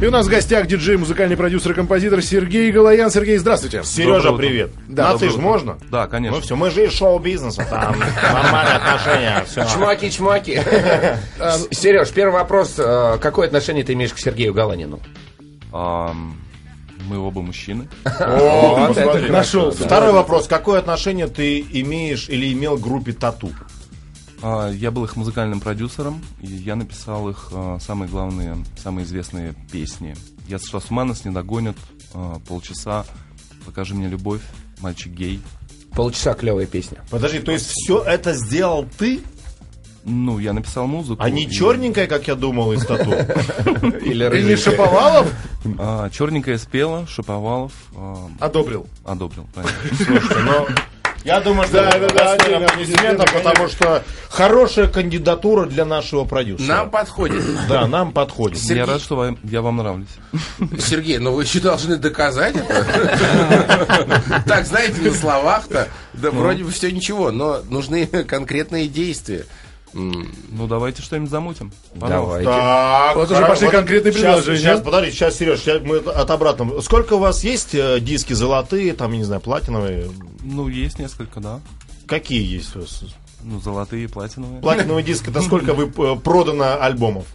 И у нас в гостях диджей, музыкальный продюсер и композитор Сергей Галаян. Сергей, здравствуйте. Сережа, привет. Да, На ты ж можно? Да, конечно. Ну все, мы же из шоу-бизнеса, там нормальные отношения, все. Чмаки, чмаки. Сереж, первый вопрос. э, Какое отношение ты имеешь к Сергею Галанину? Ам, мы оба мужчины. О. Нашел. Второй вопрос. Какое отношение ты имеешь или имел к группе Тату? А, Я был их музыкальным продюсером, и я написал их а, самые главные, самые известные песни. Я сошла с ума, нас не догонят. а, Полчаса. Покажи мне любовь. Мальчик гей. Полчаса клевая песня. Подожди, то есть все это сделал ты, Ну, я написал музыку. а не и- черненькая, как я думал, из Тату? Или Шаповалов Черненькая спела, Шаповалов одобрил. одобрил. правильно. Я думаю, что Да, да, да, аплодисментов, потому что хорошая кандидатура для нашего продюсера. Нам подходит. Да, нам подходит. Сергей- Я рад, что вам- я вам нравлюсь. Сергей, ну вы еще должны доказать это. Так, знаете, на словах-то, да вроде бы все ничего, но нужны конкретные действия. Ну, давайте что-нибудь замутим. Пожалуйста. Давайте. Так, Вот уже пошли конкретные сейчас, предложения. Сейчас, подожди, сейчас, Сереж, сейчас мы от обратного. Сколько у вас есть э, диски золотые, там, я не знаю, платиновые? Ну, есть несколько, да. Какие есть у вас? Ну, золотые, платиновые. Платиновый диск, это сколько вы э, продано альбомов?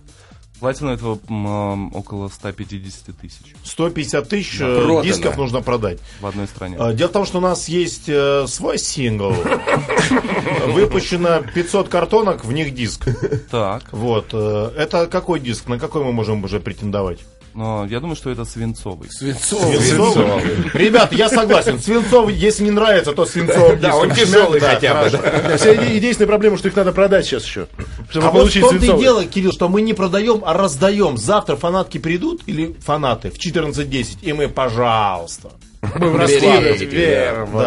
Платина этого м, около 150 тысяч 150 тысяч Да, э, продано. дисков нужно продать. в одной стране. Э, Дело в том, что у нас есть э, свой сингл. Выпущено 500 картонок, в них диск. Так, Вот. э, Это какой диск? На какой мы можем уже претендовать? Но я думаю, что это свинцовый. Свинцовый. Свинцовый. Ребята, я согласен. Свинцовый, если не нравится, то свинцовый Да, он тяжелый хотя бы. вся еди- единственная проблема, что их надо продать сейчас еще. Чтобы А вот в получить том-то и дело, Кирилл, что мы не продаем, а раздаем. Завтра фанатки придут, или фанаты, в 14.10, и мы, пожалуйста.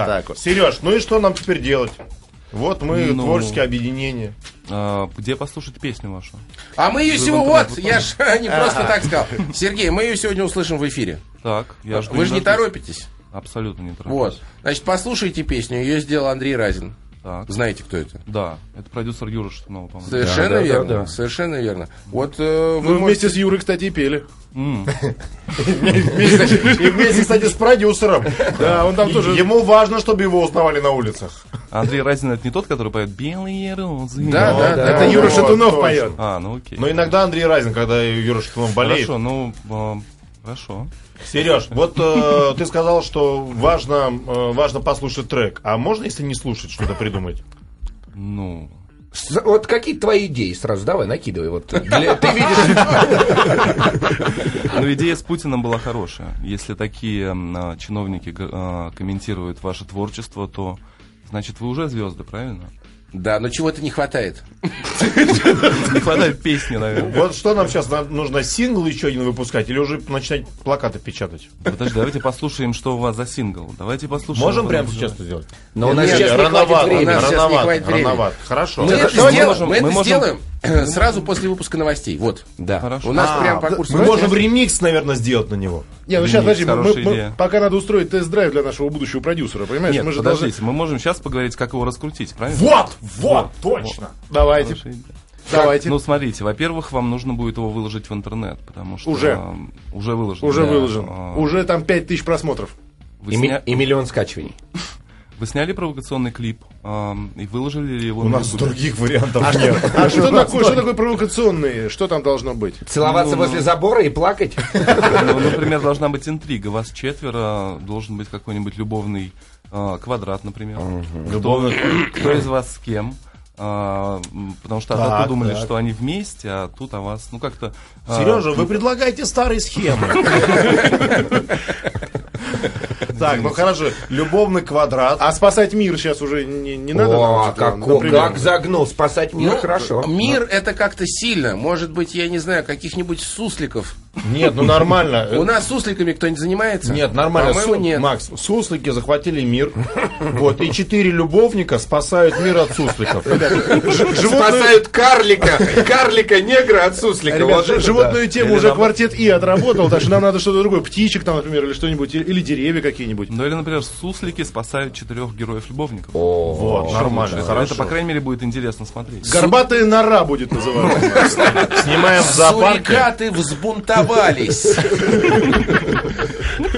Так вот. Сереж, ну и что нам теперь делать? Вот мы, Ну. творческое объединение. А, где послушать песню вашу? А мы ее сегодня, вот, я ж не просто так сказал. Сергей, мы ее сегодня услышим в эфире. Так, я жду. Вы же не торопитесь. Абсолютно не тороплюсь. Вот. Значит, послушайте песню. Ее сделал Андрей Разин. Так, Знаете, кто это? да, это продюсер Юра Шатунова, по-моему. Совершенно да, да, верно. да. Совершенно верно. Вот э, вы Мы можете- вместе с Юрой, кстати, и пели. Вместе, кстати, с продюсером. Да, он там тоже... Ему важно, чтобы его узнавали на улицах. Андрей Разин это не тот, который поет «Белые розы». Да, да, да. Это Юра Вот, Шатунов поет. А, ну окей. Но иногда Андрей Разин, когда Юра Шатунов болеет. Хорошо, ну, а, хорошо. Сереж, вот э, ты сказал, что важно, э, важно послушать трек. А можно, если не слушать, что-то придумать? Ну, С- Вот какие твои идеи сразу? Давай, накидывай. Вот. Для- Ты видишь... ну, идея с Путиным была хорошая. Если такие а, чиновники а, комментируют ваше творчество, то значит вы уже звезды, правильно? Да, но чего-то не хватает. Не хватает песни, наверное. Вот что нам сейчас нужно сингл еще один выпускать или уже начинать плакаты печатать? Подожди, давайте послушаем, что у вас за сингл. Давайте послушаем. Можем прямо сейчас это сделать? Но у нас сейчас не хватит рановато, рановато. Хорошо. Мы это сделаем, э, сразу после выпуска новостей. Вот. Да. Хорошо. У нас А, прям по курсу Мы можем ремикс, наверное, сделать на него. Не, ну сейчас, подожди, мы- мы- пока надо устроить тест-драйв для нашего будущего продюсера, понимаешь? Нет, мы же подождите, мы можем сейчас поговорить, как его раскрутить, правильно? Вот, вот, точно. должны... Давайте, давайте. Ну, смотрите, во-первых, вам нужно будет его выложить в интернет, потому что... Уже. а, уже выложен. Уже да. выложен. А, Уже там 5000 просмотров. Вы, И ми- сня- И миллион скачиваний. вы сняли провокационный клип а, и выложили ли его У на нас других вариантов нет. А что такое, что такое провокационные? Что там должно быть? Целоваться возле забора и плакать? Ну, например, должна быть интрига. Вас четверо, должен быть какой-нибудь любовный а, квадрат, например. Кто, кто из вас с кем? А, потому что Так, а-то думали, так. что они вместе, а тут о вас, ну как-то... а, Сережа, вы предлагаете старые схемы. Так, ну хорошо. Любовный квадрат. А спасать мир сейчас уже не, не надо? О, что-то, как, как загнул. Спасать мир, Ну, хорошо. Мир это как-то сильно. Может быть, я не знаю, каких-нибудь сусликов. Нет, ну нормально. У нас сусликами кто-нибудь занимается? Нет, нормально. По-моему, Су- нет. Макс, суслики захватили мир. Вот, и четыре любовника спасают мир от сусликов. Спасают карлика. Карлика негра от суслика. Животную тему уже квартет И отработал, так что нам надо что-то другое. Птичек там, например, или что-нибудь, или деревья какие-нибудь. Ну или, например, суслики спасают четырех героев-любовников. Вот, нормально, Это, по крайней мере, будет интересно смотреть. Горбатая нора будет называться. Снимаем в зоопарке. Сурикаты взбунтовались. Ворвались.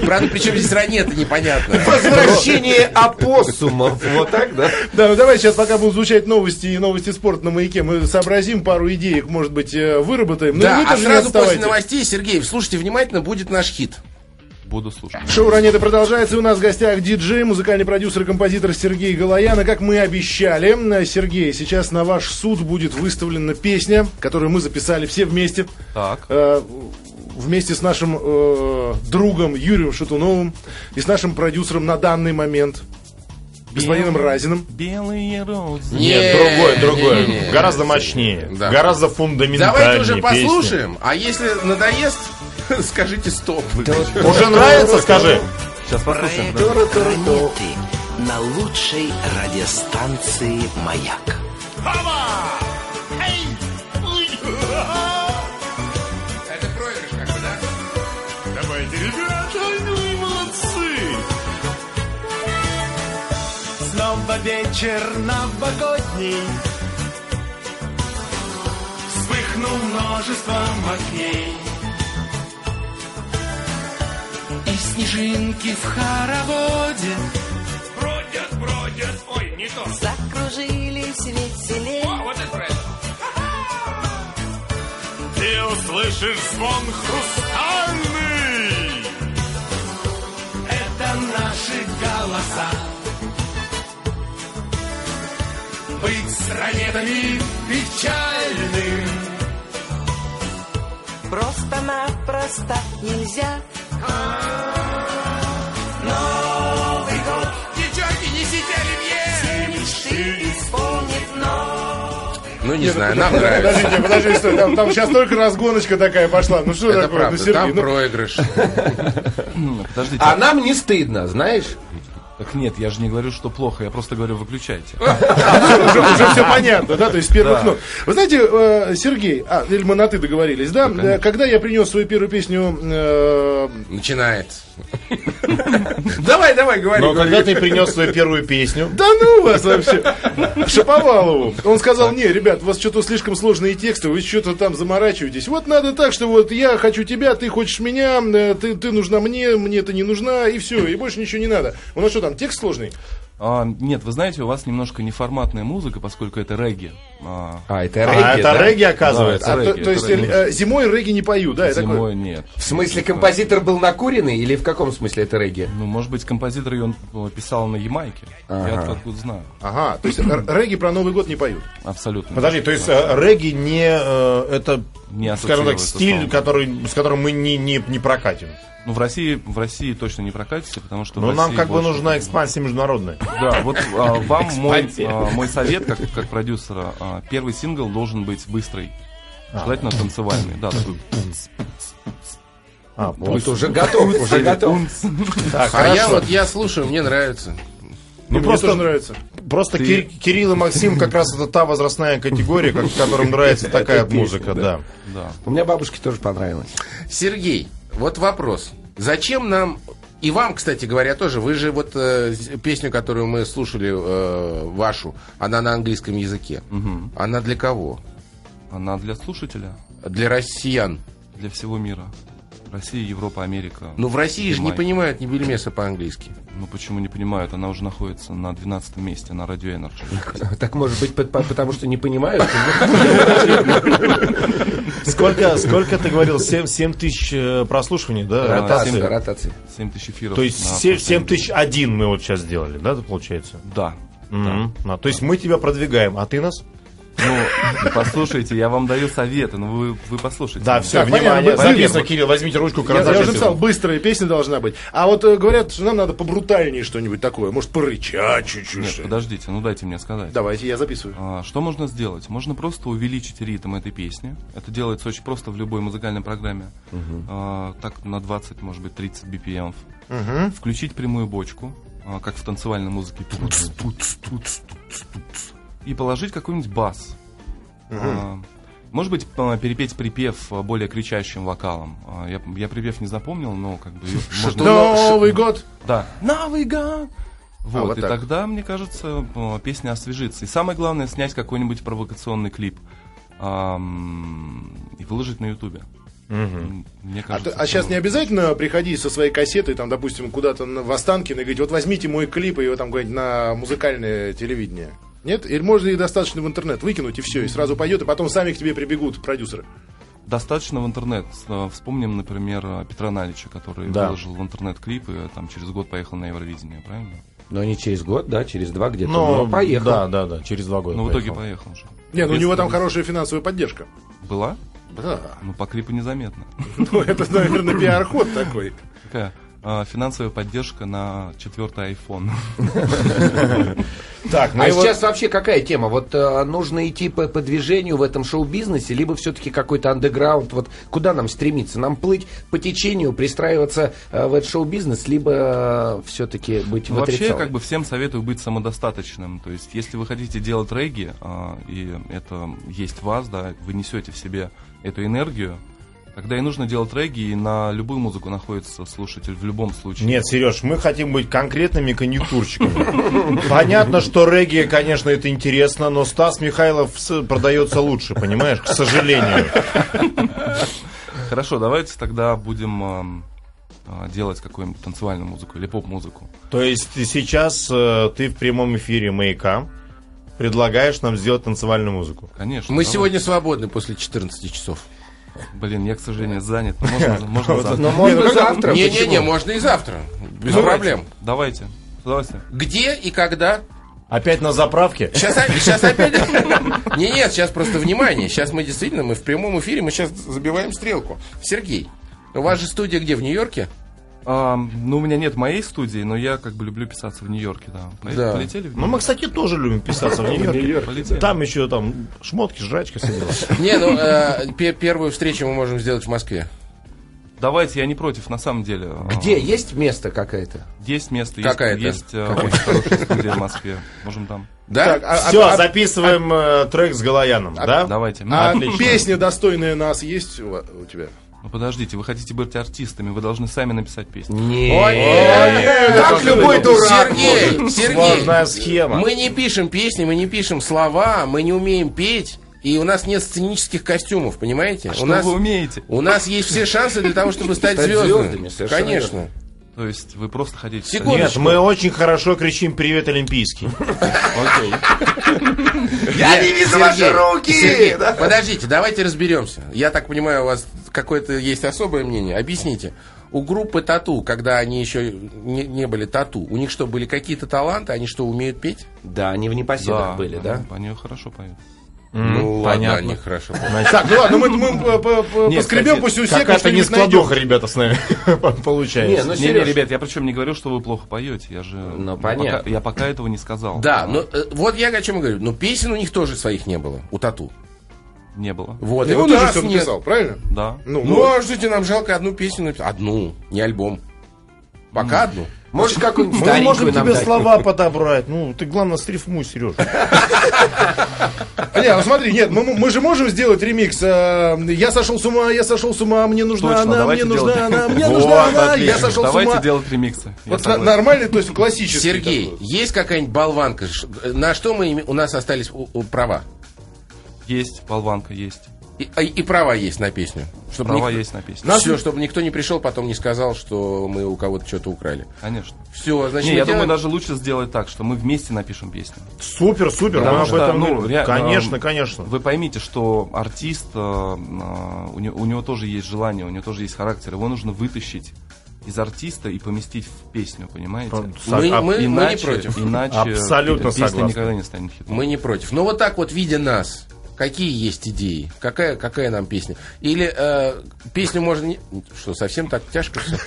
Правда, причем здесь ранее-то непонятно. Возвращение опоссумов. Вот так, да? Да, ну давай сейчас, пока будут звучать новости и новости спорта на маяке, мы сообразим пару идей, может быть, э, выработаем. Ну, Да, а сразу после новостей, Сергей, слушайте внимательно, будет наш хит. Буду слушать. Шоу «Ранее» продолжается. У нас в гостях диджей, музыкальный продюсер и композитор Сергей Галаян. И как мы обещали, Сергей, сейчас на ваш суд будет выставлена песня, которую мы записали все вместе. Так. Э, Вместе с нашим э, другом Юрием Шатуновым и с нашим продюсером на данный момент, господином Разиным. Белые розы. Нет, Не, другое, другое. не, не. Гораздо мощнее. Да. Гораздо фундаментальнее Давайте уже песня. послушаем, а если надоест, скажите стоп. Уже нравится, скажи. Сейчас послушаем. Проект «Планеты» на лучшей радиостанции «Маяк». Вечер новогодний. Вспыхнул множеством огней И снежинки в хороводе. Бродят, бродят, ой, не то. Закружились веселей. О, вот это правильно Ты услышишь звон хрустальный. Это наши голоса Быть стране печальным Просто-напросто нельзя. Новый год Девчонки, несите оливье! Мечты исполнит но Ну, не знаю, нам нравится. Подождите, подожди, стой, там, там сейчас только разгоночка такая пошла. Ну что Это такое? правда, ну, Сергей, там ну, проигрыш. Подождите. А нам не стыдно, знаешь? Так нет, я же не говорю, что плохо, я просто говорю, выключайте. уже, уже все понятно, да, то есть первых нот. Вы знаете, э, Сергей, а, или мы на ты договорились, да? Когда я принес свою первую песню э, Начинает. Давай, давай, говори. Но говори. когда ты принес свою первую песню, Да ну вас вообще! Шаповалову. Он сказал, не, ребят, у вас что-то слишком сложные тексты, вы что-то там заморачиваетесь. Вот надо так, что вот я хочу тебя, ты хочешь меня, э, ты, ты нужна мне, мне ты не нужна, и все, и больше ничего не надо. У нас что там, текст сложный? А, нет, вы знаете, у вас немножко неформатная музыка, поскольку это регги. А, А, это а регги, это да? регги оказывается. Да, А, это то, регги, то это есть регги. э, зимой регги не пою, да? это Зимой такое? нет. В смысле, композитор был накуренный или в каком смысле это регги? Ну, может быть, композитор ее он писал на Ямайке. Я Ага. откуда знаю. Ага, то есть р- регги про Новый год не поют. Абсолютно. Подожди, то есть э, регги не э, это, Не скажем так, стиль, который, с которым мы не, не, не прокатим. Ну, в России, в России точно не прокатите, потому что Но нам как бы нужна экспансия международная. Да, вот а, вам мой, а, мой совет, как, как продюсера, а, первый сингл должен быть быстрый. Желательно танцевальный. Да, такой. А, Вот уже готов, уже готов. Так, А я вот, я слушаю, мне нравится. Ну, мне просто- тоже нравится. Просто Ты- Кир- Кирилл и Максим как раз это та возрастная категория, как- которым нравится такая песня, музыка, да. Да. У меня бабушке тоже понравилось. Сергей, вот вопрос. Зачем нам... И вам, кстати говоря, тоже. Вы же вот э, песню, которую мы слушали, э, вашу, она на английском языке. Мгм. Она для кого? Она для слушателя, Для россиян. для всего мира. Россия, Европа, Америка. Ну, в России же не понимают ни бельмеса по-английски. Ну почему не понимают? Она уже находится на 12 месте на радио Energy. Так может быть, по- по- потому что не понимают? Сколько, сколько ты говорил? 7, тысяч э, прослушиваний, да? Ротация, ротации? ротация. 7 тысяч эфиров. То есть на 7, прошлой тысяч один мы вот сейчас сделали, да, это получается? Да. Мгм. А, то есть мы тебя продвигаем, а ты нас? Ну, послушайте, я вам даю советы, но вы, вы послушайте. Да, меня. все, Так, внимание. понятно, Записано. Кирилл, возьмите ручку, Я, я карандаш. уже написал, быстрая песня должна быть. А вот э, говорят, что нам надо побрутальнее что-нибудь такое. Может, порычать чуть-чуть. Нет, подождите, ну дайте мне сказать. Давайте, я записываю. А, Что можно сделать? Можно просто увеличить ритм этой песни. Это делается очень просто в любой музыкальной программе. А, так на 20, может быть, 30 BPM. Включить прямую бочку, а, как в танцевальной музыке. Туц, туц, туц, туц, туц. И положить какой-нибудь бас. А, Может быть, а, перепеть припев а, более кричащим вокалом. А, Я, я припев не запомнил, но как бы можно... Новый год. Да. Новый год! Вот, вот и так. тогда, мне кажется, песня освежится. И самое главное, снять какой-нибудь провокационный клип и выложить на Ютубе. М, Мне А, кажется, сейчас не обязательно приходить со своей кассетой, там, допустим, куда-то в Останкино и говорить, вот возьмите мой клип и его там куда-нибудь на музыкальное телевидение. Нет? Или можно и достаточно в интернет выкинуть, и все, и сразу пойдет, и потом сами к тебе прибегут продюсеры. Достаточно в интернет. Э, Вспомним, например, э, Петра Налича, который Да. выложил в интернет клип и э, там через год поехал на Евровидение, правильно? Но не через год, да, через два где-то. Ну, Но поехал. Да, да, да, через два года. Но в итоге поехал. поехал же. Не, ну у него там хорошая финансовая поддержка. Была? Да. Ну, по клипу незаметно. Ну, это, наверное, пиар-ход такой. Такая э, финансовая поддержка на четвертый iPhone. Так, ну А сейчас вообще какая тема? Вот э, нужно идти по, по движению в этом шоу-бизнесе, либо все-таки какой-то андеграунд? Вот куда нам стремиться? Нам плыть по течению, пристраиваться э, в этот шоу-бизнес, либо все-таки быть Ну, Вообще, как бы всем советую быть самодостаточным. То есть, если вы хотите делать регги, а, и это есть вас, да, вы несете в себе эту энергию, тогда и нужно делать регги, и на любую музыку находится слушатель в любом случае. Нет, Сереж, мы хотим быть конкретными конъюнктурщиками. Понятно, что регги, конечно, это интересно, но Стас Михайлов продается лучше, понимаешь, к сожалению. Хорошо, давайте тогда будем ам, а, делать какую-нибудь танцевальную музыку или поп-музыку. То есть сейчас э, ты в прямом эфире маяка предлагаешь нам сделать танцевальную музыку. Конечно. Мы давай. сегодня свободны после 14 часов. Блин, я, к сожалению, занят. Можно, можно завтра. Но можно завтра. Не-не-не, почему? можно и завтра. Без Давайте, проблем. Давайте. Удовольствием. Где и когда? Опять на заправке? Сейчас, сейчас опять... Не, нет, сейчас просто внимание. Сейчас мы действительно, мы в прямом эфире, мы сейчас забиваем стрелку. Сергей, у вас же студия где, в Нью-Йорке? А, ну, у меня нет моей студии, но я как бы люблю писаться в Нью-Йорке, да. По- Да. Полетели в Ну, мы, Нью-Йорк? кстати, тоже любим писаться в Нью-Йорке. Там еще там шмотки, жрачка, все дела. Не, ну, э, пе- первую встречу мы можем сделать в Москве. Давайте, я не против, на самом деле. А, Где? Есть место какое-то? Есть место, Какая-то? есть, есть э, очень хорошая студия в Москве. Можем там. Да? Так, а- Все, а- записываем э, трек с Галаяном, да? Давайте. А Отлично. песня, достойная нас, есть у у тебя? Ну, подождите, вы хотите быть артистами, вы должны сами написать песню. Нет. Как любой дурак Сергей, может. Сергей, Сложная схема. мы не пишем песни, мы не пишем слова, мы не умеем петь, и у нас нет сценических костюмов, понимаете? у А Что нас вы умеете? у нас есть все шансы для того, чтобы стать, Стать звездами. звездами, Конечно. То есть вы просто хотите... Нет, мы очень хорошо кричим «Привет, Олимпийский». Окей. Я не вижу ваши руки! Подождите, давайте разберемся. Я так понимаю, у вас какое-то есть особое мнение. Объясните. У группы Тату, когда они еще не, не были Тату, у них что, были какие-то таланты? Они что, умеют петь? Да, они в непоседах были, да? Они хорошо поют. Ну, понятно. ладно, они хорошо. Так, ну ладно, мы, мы по- по- по- Нет, поскребем пусть у всех Какая-то не складоха, ребята, с нами Не, получается. ну Не, не, ребят, я причем не говорю, что вы плохо поете. Я же. Ну, я понятно. пока- я пока этого не сказал. Да, но э, вот я о чем и говорю. Но песен у них тоже своих не было, у Тату. Не было. Вот, и Его у тоже нас все нет. написал, правильно? Да. Ну, Ну, вот. а ждите, нам жалко одну песню написать. Одну, не альбом. Пока одну. может, какую-нибудь Мы можем тебе дать? слова подобрать. Ну, ты, главное, стрифмуй, Сережа. Не, ну смотри, нет, мы, мы же можем сделать ремикс. э, Я сошел с ума, я сошел с ума, мне нужна Точно, она, мне давайте нужна делать. она, мне Вот, нужна она, я отлично. сошел с Давайте ума. делать ремиксы. Я Вот на- нормальный, то есть классический. Сергей, такой. есть какая-нибудь болванка? На что мы, у нас остались у- у права? Есть, болванка есть. И, а- и права есть на песню. Чтобы Права никто- есть на песню. Все, чтобы никто не пришел, потом не сказал, что мы у кого-то что-то украли. Конечно. Все, значит, Не, мы я делаем- думаю, даже лучше сделать так, что мы вместе напишем песню. Супер, супер, мы Потому об что, этом ну, говорим. ре- Конечно, эм, конечно. Вы поймите, что артист, э, э, у, него, у него тоже есть желание, у него тоже есть характер. Его нужно вытащить из артиста и поместить в песню, понимаете? Мы- а- мы- иначе, не против. Иначе Абсолютно песня согласен. никогда не станет хитом. Мы не против. Но вот так вот, видя нас, какие есть идеи? Какая, какая нам песня? Или э, песню можно... Не... Что, совсем так тяжко все?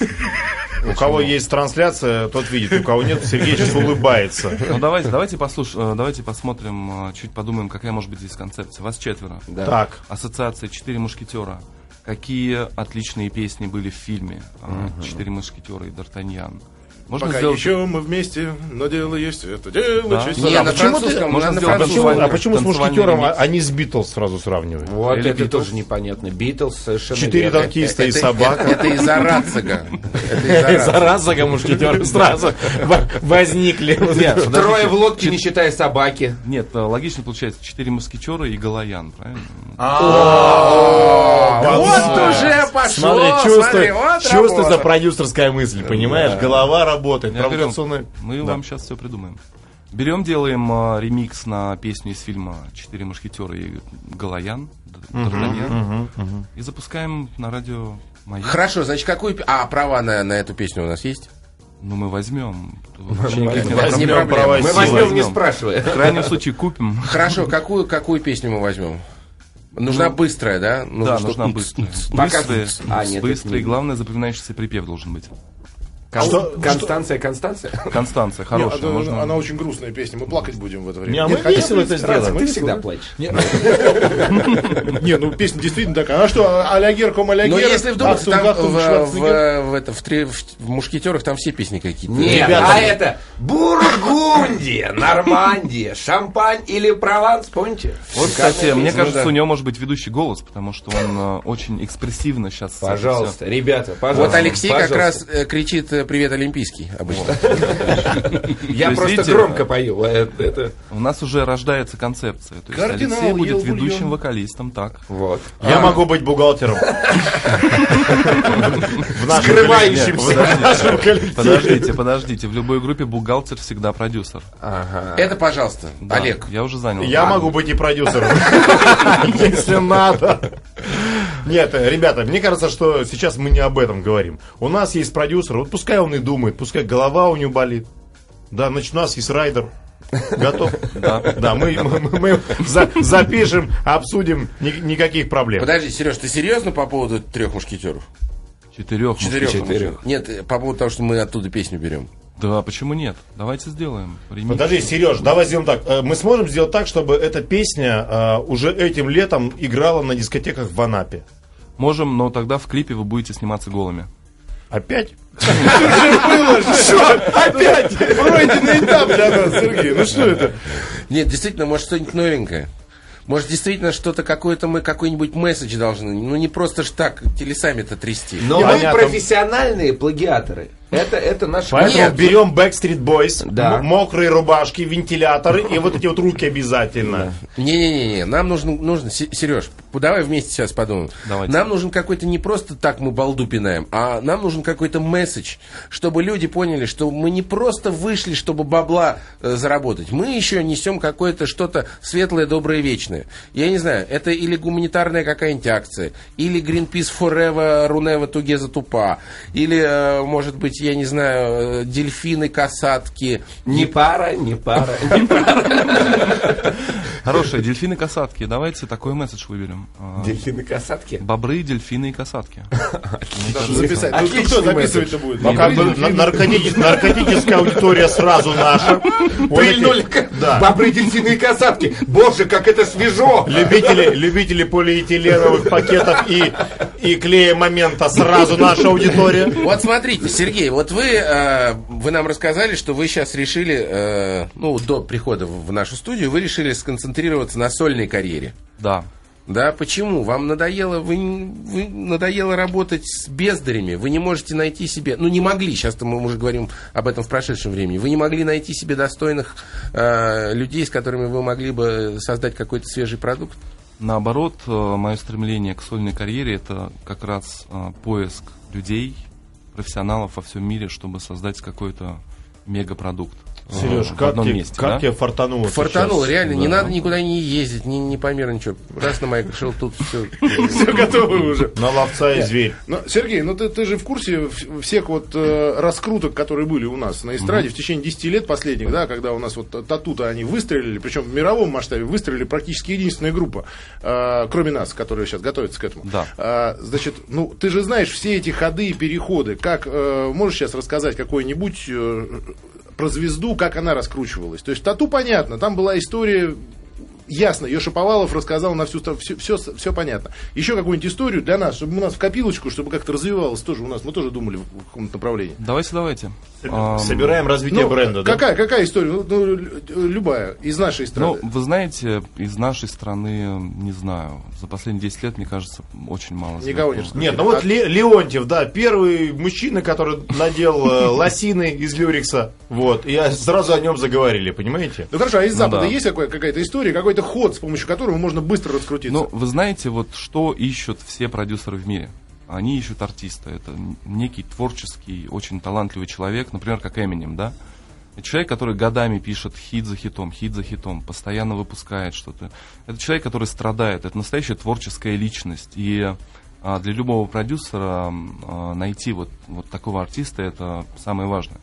У кого есть трансляция, тот видит. У кого нет, Сергей сейчас улыбается. Ну давайте, давайте послушаем, давайте посмотрим, э, чуть подумаем, какая может быть здесь концепция. Вас четверо. Так, Ассоциация «Четыре мушкетера». Какие отличные песни были в фильме э, «Четыре мушкетера» и «Д'Артаньян». Можно Пока сделать... еще мы вместе, но дело есть, это дело Да. честь. Не, а на почему ты- можно на а почему, а почему с мушкетером, а, а не с Битлз сразу сравнивают? Вот Или это Битлз. тоже непонятно. Битлз совершенно Четыре танкиста и собака. Это из-за Рацига. Зараза, мушкетеры сразу во- возникли. Трое в лодке, не считая собаки. Нет, э, логично получается четыре маскетера и Галаян, правильно? Вот уже пошло, Смотри, чувствуется работа. продюсерская мысль, понимаешь? Голова работает, мы вам сейчас все придумаем. Берем, делаем э, ремикс на песню из фильма «Четыре мушкетера» и «Галаян», Д- «Д'Артаньян», и запускаем на радио «Маяк». Хорошо, значит, какую... А, права на, на эту песню у нас есть? Ну, мы возьмем. Вообще нет возьмем. проблем. Не проблема. права Мы возьмем, не спрашивая. В крайнем случае купим. Хорошо, какую, какую песню мы возьмем? Нужна быстрая, да? Нужно, Да, нужна быстрая. Быстрая, А, нет, и главное запоминающийся припев должен быть. Кон- Что- Констанция, Констанция. Констанция, Не, хорошая. это- можно- Она очень грустная песня, мы плакать будем в это время. Не, а Нет, мы хотя, весело это сделаем. мы Ты весело. всегда плачешь. Не, ну песня действительно такая. А что, алягер ком алягер? Но если вдруг там в, «Мушкетерах» там все песни какие-то. Нет, а это Бургундия, Нормандия, Шампань или Прованс, помните? Вот, кстати, мне ну кажется, у него может быть ведущий голос, потому что он э, очень экспрессивно сейчас. Пожалуйста, ребята, пожалуйста. Вот Алексей как раз э, кричит э, «Привет, Олимпийский» обычно. Я просто громко пою. Это... У нас уже рождается концепция. То есть Кардинал Алексей будет ведущим вокалистом, так. Вот. Я могу быть бухгалтером. Скрывающимся. Подождите, подождите. В любой группе бухгалтер всегда продюсер. Ага. Это, пожалуйста, Олег. Я уже занял. Я могу быть и продюсером, если надо. Нет, ребята, мне кажется, что сейчас мы не об этом говорим. У нас есть продюсер, вот пускай он и думает, пускай голова у него болит. Да, значит, у нас есть райдер. Готов? Да. Да, мы, мы- мы- мы за- запишем, обсудим, ни- никаких проблем. Подожди, Сереж, ты серьезно по поводу трех мушкетеров? Четырех. Четырех. мушкетеров. Нет, э, по поводу того, что мы оттуда песню берем. Да, почему нет? Давайте сделаем. ремикс. Подожди, Сереж, давай сделаем так. Э, Мы сможем сделать так, чтобы эта песня э, уже этим летом играла на дискотеках в Анапе. Можем, но тогда в клипе вы будете сниматься голыми. Опять? Опять пройденный этап для нас, Сергей. Ну что это? Нет, действительно, может что-нибудь новенькое. Может, действительно, что-то какое-то мы, какой-нибудь месседж должны. Ну, не просто ж так телесами-то трясти. Но мы профессиональные плагиаторы. Это, это наш... Поэтому Нет. берем Backstreet Boys, Да. м- мокрые рубашки, вентиляторы и вот эти вот руки обязательно. Не-не-не, нам нужно, нужно, Сереж, давай вместе сейчас подумаем. Давайте. Нам нужен какой-то не просто так мы балду пинаем, а нам нужен какой-то месседж, чтобы люди поняли, что мы не просто вышли, чтобы бабла э, заработать, мы еще несем какое-то что-то светлое, доброе, вечное. Я не знаю, это или гуманитарная какая-нибудь акция, или Greenpeace Forever, Рунева Тугеза Тупа, или, э, может быть, я не знаю, э, дельфины, касатки. Не пара, не пара, не пара. Хорошие дельфины касатки. Давайте такой месседж выберем. А, Дельфины касатки. Бобры, дельфины и касатки. Записать. Ну, кто записывать-то будет? Наркотическая аудитория сразу наша. Прильнули бобры, дельфины и касатки. Боже, как это свежо! Любители, любители полиэтиленовых пакетов и, и клея момента сразу наша аудитория. Вот смотрите, Сергей, вот вы, э, вы нам рассказали, что вы сейчас решили, э, ну, до прихода в нашу студию, вы решили сконцентрироваться на сольной карьере. Да. Да, почему? Вам надоело, вы, вы надоело работать с бездарями, вы не можете найти себе, ну не могли, сейчас мы уже говорим об этом в прошедшем времени, вы не могли найти себе достойных э, людей, с которыми вы могли бы создать какой-то свежий продукт? Наоборот, мое стремление к сольной карьере это как раз э, поиск людей, профессионалов во всем мире, чтобы создать какой-то мегапродукт. Э, Сереж, в как, одном тебе, месте. как да? тебе фартануло Фартануло, реально, не Да. надо никуда не ездить, ни, ни по миру ничего. Раз на майк решил, тут все. Все готовы уже. На ловца и зверь. Ну, Сергей, ну ты, ты же в курсе всех вот э, раскруток, которые были у нас на эстраде в течение 10 лет последних, да, когда у нас вот тату-то они выстрелили, причем в мировом масштабе выстрелили практически единственная группа, э, кроме нас, которая сейчас готовится к этому. Да. А, значит, ну ты же знаешь все эти ходы и переходы. Как э, можешь сейчас рассказать какой-нибудь э, про звезду, как она раскручивалась? То есть тату понятно, там была история ясно, ее Шаповалов рассказал на всю страну, все, все, все понятно. Еще какую-нибудь историю для нас, чтобы у нас в копилочку, чтобы как-то развивалось тоже у нас, мы тоже думали в каком-то направлении. Давайте, давайте. Собираем развитие Ну, бренда, да? какая, какая история? Ну, ну, лю- любая, из нашей Ну, страны. вы знаете, из нашей страны, не знаю, за последние 10 лет, мне кажется, очень мало. Никого не. Нет, ну вот Ле- Леонтьев, да, первый мужчина, который надел э, лосины из люрикса, вот, и а сразу о нем заговорили, понимаете? Ну хорошо, а из Ну Запада да. есть какая- какая-то история, какой-то ход, с помощью которого можно быстро раскрутиться? Ну, вы знаете, вот что ищут все продюсеры в мире? Они ищут артиста. Это некий творческий, очень талантливый человек, например, как Эминем, да? Человек, который годами пишет хит за хитом, хит за хитом, постоянно выпускает что-то. Это человек, который страдает. Это настоящая творческая личность. И а, для любого продюсера а, найти вот, вот такого артиста это самое важное.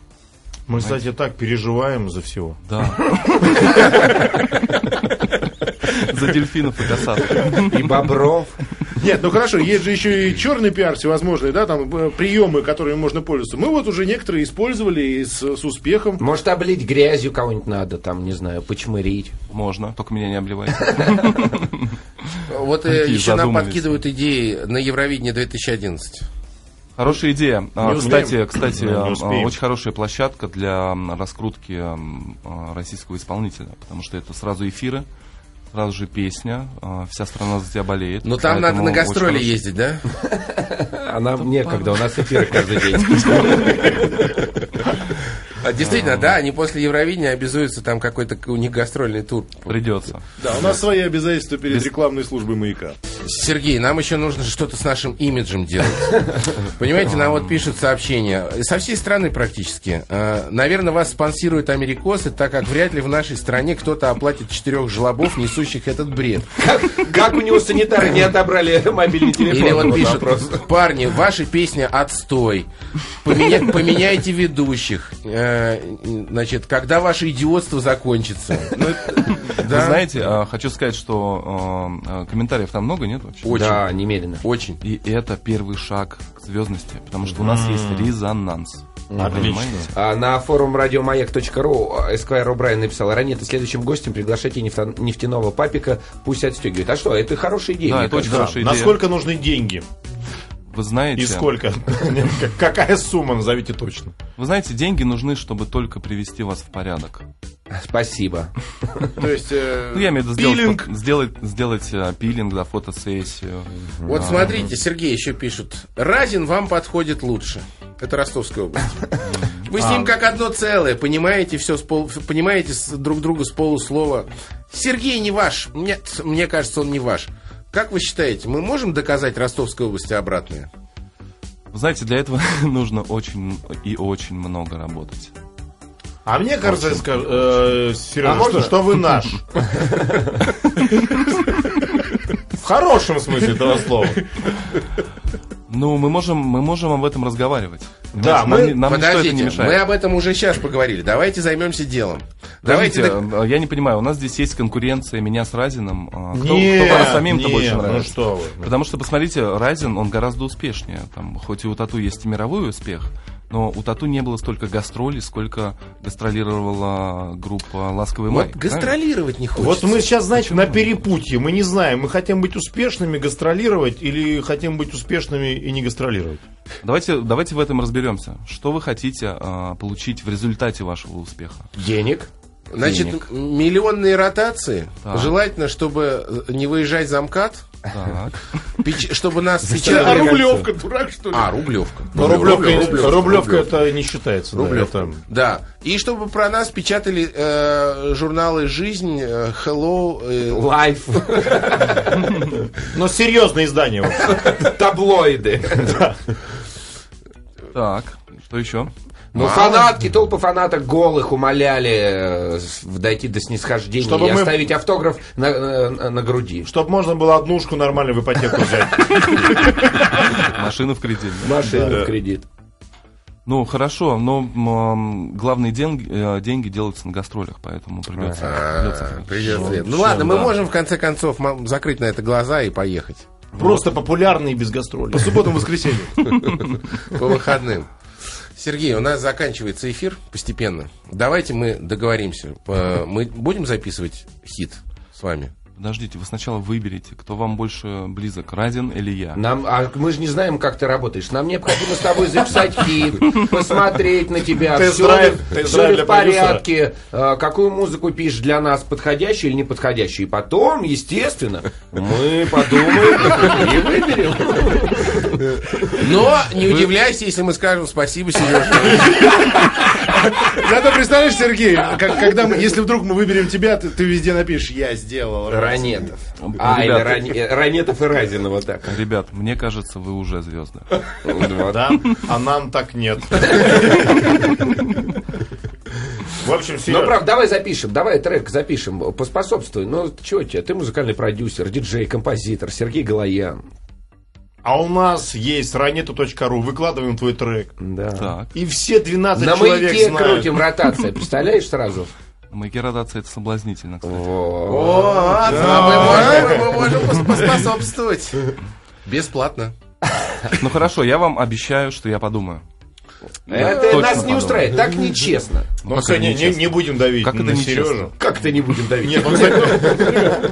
Мы, кстати, так переживаем за всего. Да. За дельфинов и косаток. И Бобров. Нет, ну хорошо, есть же еще и черный пиар всевозможные, да, там э, приемы, которыми можно пользоваться. Мы вот уже некоторые использовали и с, с успехом. Может, облить грязью кого-нибудь надо, там, не знаю, почмырить. Можно, только меня не обливайте. Вот э, еще нам подкидывают идеи на Евровидение 2011. Хорошая идея. А, Не кстати, успеем. кстати, не а, успеем. очень хорошая площадка для раскрутки а, российского исполнителя, потому что это сразу эфиры, сразу же песня, а, вся страна за тебя болеет. Но там надо на гастроли ездить, да? А нам некогда, у нас эфиры каждый день. А, Действительно, да, они после Евровидения обязуются, там какой-то у них гастрольный тур. Придется. Да, у нас свои обязательства перед рекламной службой маяка. Сергей, нам еще нужно что-то с нашим имиджем делать. Понимаете, нам вот пишут сообщения со всей страны практически. Э, Наверное, вас спонсируют америкосы, так как вряд ли в нашей стране кто-то оплатит четырех жлобов, несущих этот бред. Как у него санитары не отобрали мобильный телефон? Или пишут, вопрос. парни, ваша песня отстой. Поменя- поменяйте ведущих. Э, Значит, когда ваше идиотство закончится? Ну, Вы да, знаете, а, хочу сказать, что а, а, комментариев там много, нет вообще? Очень. Да, немедленно. очень. И это первый шаг к звездности, потому что у нас есть резонанс. Понимаете? А на форум радиомаяк.ру Эсквайр О'Брайен написал, ранее следующим гостем приглашайте нефтяного папика, пусть отстегивает. А что, это хорошая идея. Да, это очень кажется. хорошая идея. Насколько нужны деньги? Вы знаете, И сколько? Какая сумма, назовите точно. вы знаете, деньги нужны, чтобы только привести вас в порядок. Спасибо. То есть... э, Ну, я имею в виду сделать, пилинг. сделать, э, пилинг, да, фотосессию. Вот смотрите, Сергей еще пишут. Разин вам подходит лучше. Это Ростовская область. Вы с ним как одно целое, понимаете все, с пол- понимаете друг друга с полуслова. Сергей не ваш. Нет, мне кажется, он не ваш. Как вы считаете, мы можем доказать Ростовской области обратное? Знаете, для этого нужно очень и очень много работать. А мне кажется, скажу, э, Сережа, А можно? что, что вы наш. В хорошем смысле этого слова. Ну, мы можем, мы можем об этом разговаривать. Да, Нам, мы- не- нам ничто это не Подождите, мешает. мы об этом уже сейчас поговорили. Давайте займемся делом. Давайте Подождите, э, я не понимаю, у нас здесь есть конкуренция меня с Разином. А Кто, Нет, кто самим-то нет, больше ну нравится? что вы. Потому что, посмотрите, Разин, он гораздо успешнее. Там, хоть и у Тату есть и мировой успех, но у Тату не было столько гастролей, сколько гастролировала группа «Ласковый май». Вот правильно? гастролировать не хочется. Вот мы сейчас, знаете, на перепутье. Мы не знаем, мы хотим быть успешными, гастролировать, или хотим быть успешными и не гастролировать. Давайте, давайте в этом разберемся. Что вы хотите а, получить в результате вашего успеха? Денег. Значит, денег. миллионные ротации. Так. Желательно, чтобы э, не выезжать за МКАД, Так. печ- чтобы нас А печатали... Рублевка, дурак, что ли? А, Рублевка. Но рублевка, Рублевка, рублевка, Рублевка. это не считается. да, Рублевка. это- Да. И чтобы про нас печатали э, журналы «Жизнь», э, «Hello», э, Life. Но серьезное издание. вообще. Таблоиды. Так, что еще? Ну, Мало. фанатки, толпы фанаток голых умоляли э, дойти до снисхождения Чтобы и мы- оставить автограф на, на- на груди. Чтобы можно было однушку нормально в ипотеку взять. Машину в кредит. Машину в кредит. Ну, хорошо, но м, главные деньги, э, деньги делаются на гастролях, поэтому придется... придется а, придется. Ну ладно, мы можем в конце концов закрыть на это глаза и поехать. Просто популярный без гастролей. По субботам, воскресеньям. По выходным. Сергей, у нас заканчивается эфир постепенно. Давайте мы договоримся. Мы будем записывать хит с вами. Подождите, вы сначала выберите, кто вам больше близок, Радин или я. Нам, а мы же не знаем, как ты работаешь. Нам необходимо с тобой записать хит, посмотреть на тебя, все ли, в порядке, а, какую музыку пишешь для нас, подходящую или неподходящую. И потом, естественно, мы подумаем и выберем. Но не удивляйся, если мы скажем спасибо, Сережа. Зато представляешь, Сергей, как- когда мы, если вдруг мы выберем тебя, ты, ты везде напишешь «Я сделал». раз». Ранетов. А, или. Ране- э, Ранетов и Разина, вот так. Ребят, мне кажется, вы уже звезды. Да? А нам так нет. В общем, Ну, Сереж, правда, давай запишем, давай трек запишем, поспособствуй. Ну, чего тебе, ты музыкальный продюсер, диджей, композитор, Сергей Галаян. А у нас есть ранету.ру, выкладываем твой трек. Да. Так, И все 12 На человек маяке знают. крутим ротация, представляешь сразу? маяки ротации это соблазнительно, кстати. А мы можем, мы можем пос- поспособствовать. Бесплатно. Ну хорошо, я вам обещаю, что я подумаю. Это точно нас не подумал. устраивает, так нечестно. Ну, кстати, не, не- не будем давить Как это на нечестно? Сережу. Как-то не будем давить. Нет,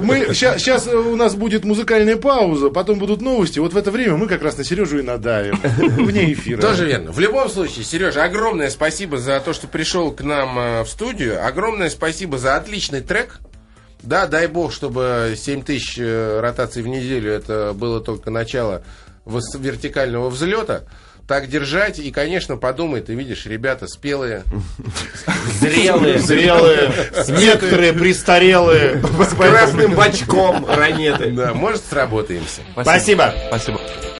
Мы сейчас у нас будет музыкальная пауза, потом будут новости. Вот в это время мы как раз на Сережу и надавим вне эфира. Тоже верно. В любом случае, Сережа, огромное спасибо за то, что пришел к нам э, в студию. Огромное спасибо за отличный трек. Да, дай бог, чтобы 7 тысяч э, ротаций в неделю это было только начало вертикального взлета. Так держать. И, конечно, подумай, ты видишь, ребята спелые. Зрелые, зрелые, некоторые престарелые. с красным бачком ранеты. Да, может, сработаемся. Спасибо. Спасибо.